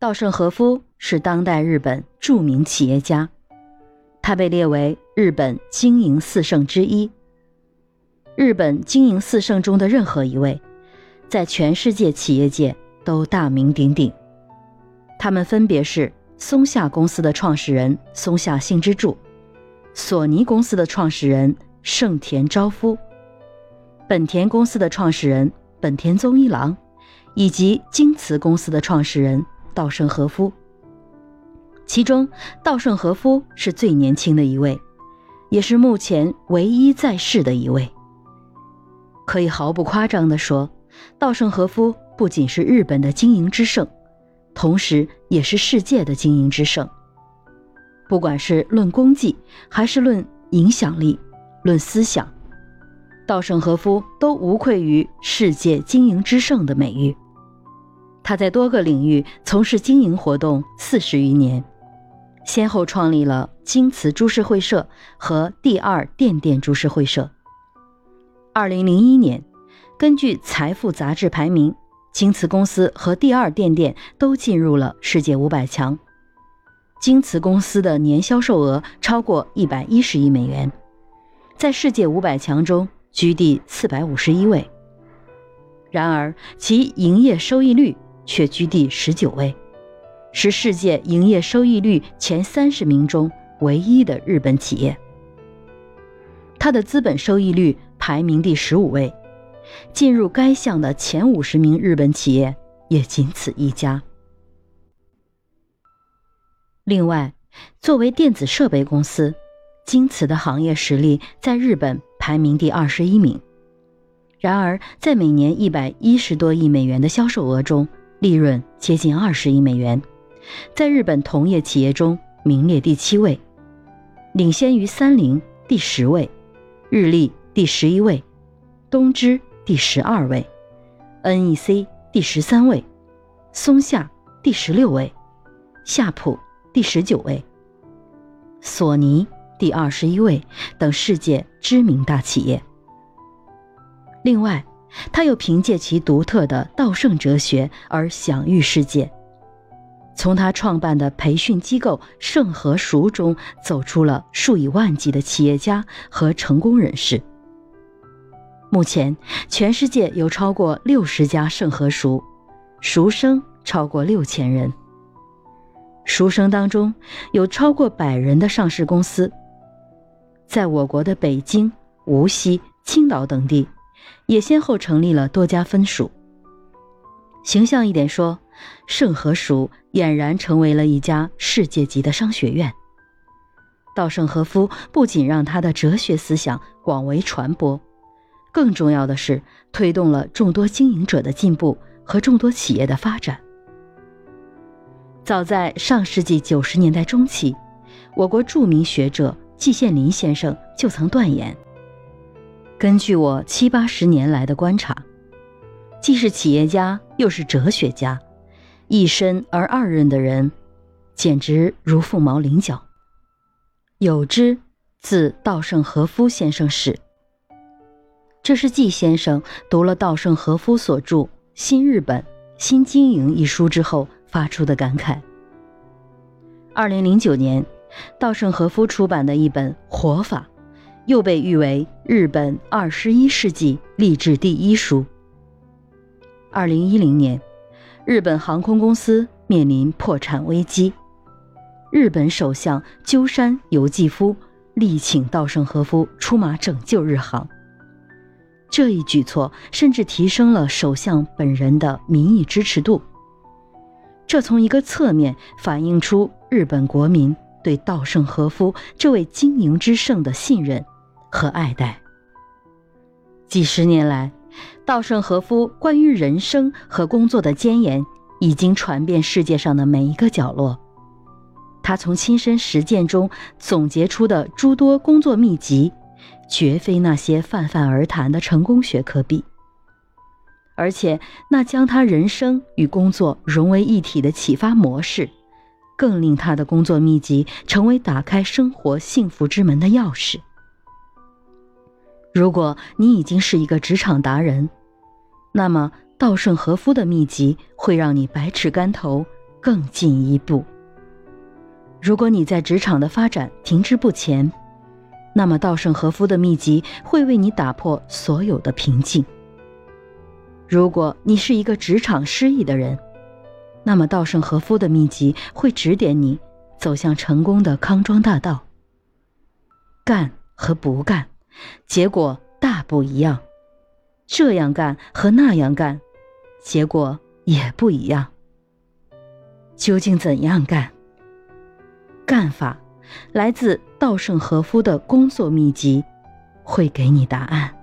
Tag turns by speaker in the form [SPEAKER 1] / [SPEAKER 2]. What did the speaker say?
[SPEAKER 1] 稻盛和夫是当代日本著名企业家，他被列为日本经营四圣之一。日本经营四圣中的任何一位，在全世界企业界都大名鼎鼎。他们分别是松下公司的创始人松下幸之助，索尼公司的创始人盛田昭夫，本田公司的创始人本田宗一郎，以及京瓷公司的创始人。稻盛和夫，其中稻盛和夫是最年轻的一位，也是目前唯一在世的一位。可以毫不夸张地说，稻盛和夫不仅是日本的经营之圣，同时也是世界的经营之圣。不管是论功绩，还是论影响力、论思想，稻盛和夫都无愧于世界经营之圣的美誉。他在多个领域从事经营活动四十余年，先后创立了京瓷株式会社和第二电电株式会社。二零零一年，根据《财富》杂志排名，京瓷公司和第二电电都进入了世界五百强。京瓷公司的年销售额超过一百一十亿美元，在世界五百强中居第四百五十一位。然而，其营业收益率。却居第十九位，是世界营业收益率前三十名中唯一的日本企业。它的资本收益率排名第十五位，进入该项的前五十名日本企业也仅此一家。另外，作为电子设备公司，京瓷的行业实力在日本排名第二十一名。然而，在每年一百一十多亿美元的销售额中，利润接近二十亿美元，在日本同业企业中名列第七位，领先于三菱第十位，日立第十一位，东芝第十二位，NEC 第十三位，松下第十六位，夏普第十九位，索尼第二十一位等世界知名大企业。另外。他又凭借其独特的道圣哲学而享誉世界。从他创办的培训机构盛和塾中，走出了数以万计的企业家和成功人士。目前，全世界有超过六十家盛和塾，塾生超过六千人。塾生当中有超过百人的上市公司。在我国的北京、无锡、青岛等地。也先后成立了多家分署。形象一点说，盛和塾俨然成为了一家世界级的商学院。稻盛和夫不仅让他的哲学思想广为传播，更重要的是推动了众多经营者的进步和众多企业的发展。早在上世纪九十年代中期，我国著名学者季羡林先生就曾断言。根据我七八十年来的观察，既是企业家又是哲学家，一身而二任的人，简直如凤毛麟角。有之，自稻盛和夫先生始。这是季先生读了稻盛和夫所著《新日本新经营》一书之后发出的感慨。二零零九年，稻盛和夫出版的一本《活法》。又被誉为日本二十一世纪励志第一书。二零一零年，日本航空公司面临破产危机，日本首相鸠山由纪夫力请稻盛和夫出马拯救日航。这一举措甚至提升了首相本人的民意支持度。这从一个侧面反映出日本国民对稻盛和夫这位经营之圣的信任。和爱戴。几十年来，稻盛和夫关于人生和工作的箴言已经传遍世界上的每一个角落。他从亲身实践中总结出的诸多工作秘籍，绝非那些泛泛而谈的成功学可比。而且，那将他人生与工作融为一体的启发模式，更令他的工作秘籍成为打开生活幸福之门的钥匙。如果你已经是一个职场达人，那么稻盛和夫的秘籍会让你百尺竿头，更进一步。如果你在职场的发展停滞不前，那么稻盛和夫的秘籍会为你打破所有的瓶颈。如果你是一个职场失意的人，那么稻盛和夫的秘籍会指点你走向成功的康庄大道。干和不干，结果大不一样；这样干和那样干，结果也不一样。究竟怎样干？干法来自稻盛和夫的工作秘籍，会给你答案。